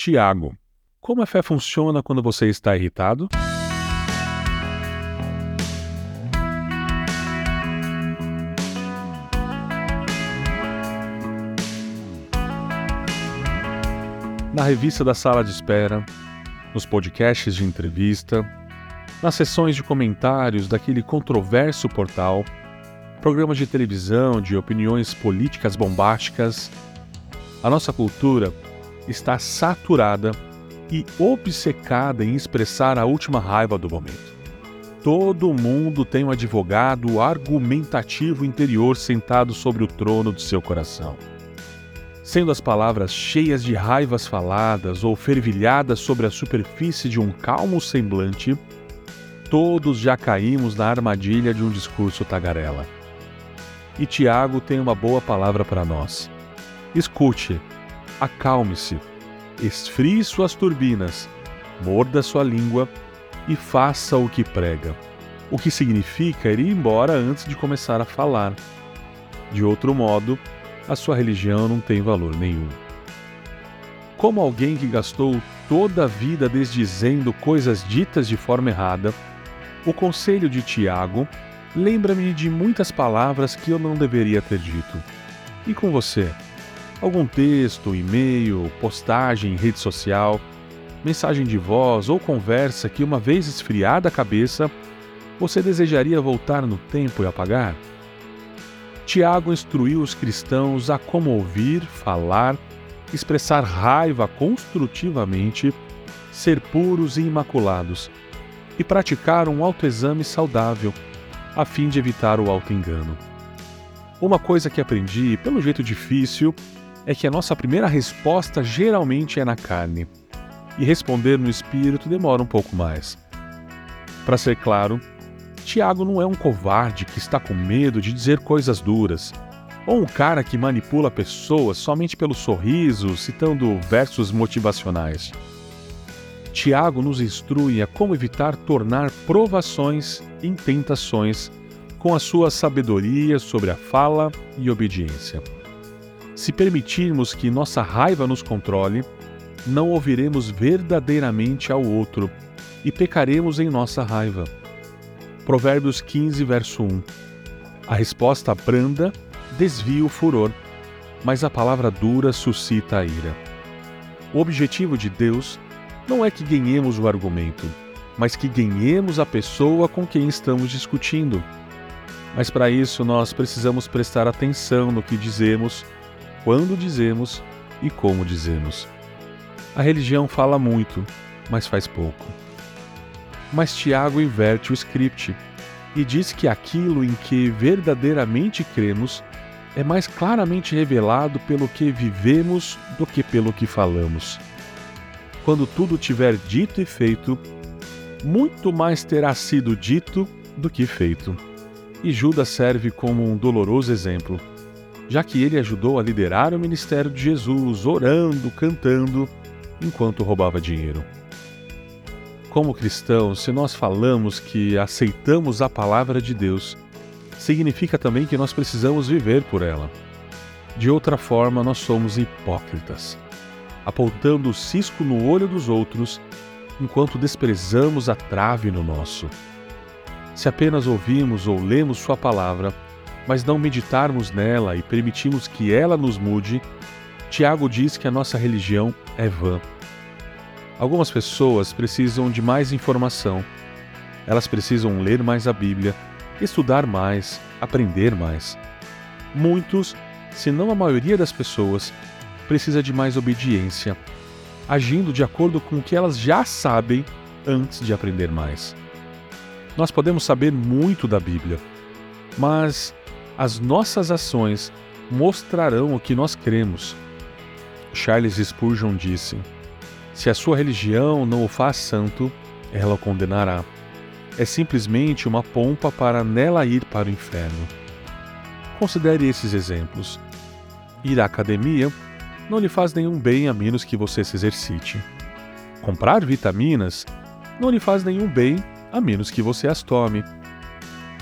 Tiago. Como a fé funciona quando você está irritado? Na revista da sala de espera, nos podcasts de entrevista, nas sessões de comentários daquele controverso portal, programas de televisão de opiniões políticas bombásticas, a nossa cultura está saturada e obcecada em expressar a última raiva do momento. Todo mundo tem um advogado argumentativo interior sentado sobre o trono do seu coração. Sendo as palavras cheias de raivas faladas ou fervilhadas sobre a superfície de um calmo semblante, todos já caímos na armadilha de um discurso tagarela. E Tiago tem uma boa palavra para nós. Escute, acalme-se, esfrie suas turbinas, morda sua língua e faça o que prega. O que significa ir embora antes de começar a falar. De outro modo, a sua religião não tem valor nenhum. Como alguém que gastou toda a vida desdizendo coisas ditas de forma errada, o conselho de Tiago lembra-me de muitas palavras que eu não deveria ter dito. E com você? Algum texto, e-mail, postagem em rede social, mensagem de voz ou conversa que, uma vez esfriada a cabeça, você desejaria voltar no tempo e apagar? Tiago instruiu os cristãos a como ouvir, falar, expressar raiva construtivamente, ser puros e imaculados e praticar um autoexame saudável, a fim de evitar o auto-engano. Uma coisa que aprendi, pelo jeito difícil, é que a nossa primeira resposta geralmente é na carne, e responder no espírito demora um pouco mais. Para ser claro, Tiago não é um covarde que está com medo de dizer coisas duras, ou um cara que manipula pessoas somente pelo sorriso, citando versos motivacionais. Tiago nos instrui a como evitar tornar provações em tentações com a sua sabedoria sobre a fala e obediência. Se permitirmos que nossa raiva nos controle, não ouviremos verdadeiramente ao outro e pecaremos em nossa raiva. Provérbios 15, verso 1. A resposta branda desvia o furor, mas a palavra dura suscita a ira. O objetivo de Deus não é que ganhemos o argumento, mas que ganhemos a pessoa com quem estamos discutindo. Mas para isso nós precisamos prestar atenção no que dizemos quando dizemos e como dizemos. A religião fala muito, mas faz pouco. Mas Tiago inverte o script e diz que aquilo em que verdadeiramente cremos é mais claramente revelado pelo que vivemos do que pelo que falamos. Quando tudo tiver dito e feito, muito mais terá sido dito do que feito. E Judas serve como um doloroso exemplo já que ele ajudou a liderar o ministério de Jesus, orando, cantando, enquanto roubava dinheiro. Como cristãos, se nós falamos que aceitamos a palavra de Deus, significa também que nós precisamos viver por ela. De outra forma, nós somos hipócritas, apontando o cisco no olho dos outros enquanto desprezamos a trave no nosso. Se apenas ouvimos ou lemos Sua palavra, mas não meditarmos nela e permitirmos que ela nos mude, Tiago diz que a nossa religião é vã. Algumas pessoas precisam de mais informação. Elas precisam ler mais a Bíblia, estudar mais, aprender mais. Muitos, se não a maioria das pessoas, precisa de mais obediência, agindo de acordo com o que elas já sabem antes de aprender mais. Nós podemos saber muito da Bíblia, mas as nossas ações mostrarão o que nós cremos. Charles Spurgeon disse: Se a sua religião não o faz santo, ela o condenará. É simplesmente uma pompa para nela ir para o inferno. Considere esses exemplos. Ir à academia não lhe faz nenhum bem a menos que você se exercite. Comprar vitaminas não lhe faz nenhum bem a menos que você as tome.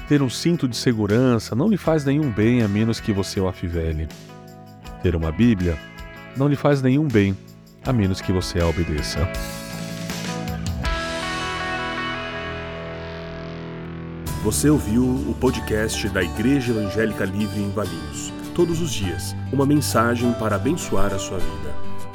Ter um cinto de segurança não lhe faz nenhum bem a menos que você o afivele. Ter uma Bíblia não lhe faz nenhum bem, a menos que você a obedeça. Você ouviu o podcast da Igreja Evangélica Livre em Valinhos. Todos os dias, uma mensagem para abençoar a sua vida.